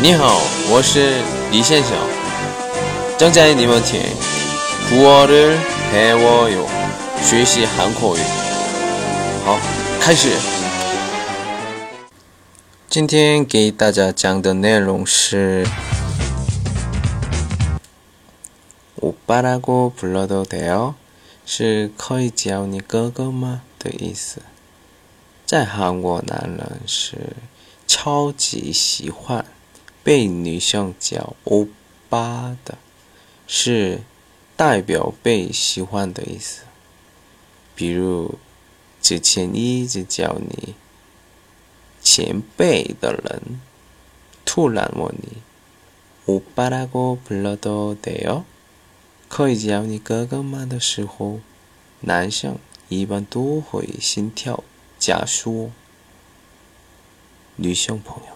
你好，我是李先生。正在你们听古어를배워요学习韩国语。好，开始。今天给大家讲的内容是오빠라고불러도돼요是可以叫你哥哥吗的意思。在韩国，男人是超级喜欢 被女生叫欧巴的，是代表被喜欢的意思。比如之前一直叫你前辈的人，突然问你오빠라고불러도돼 요？ 可以叫你哥哥吗的时候，男生一般都会心跳。加速，女性朋友们，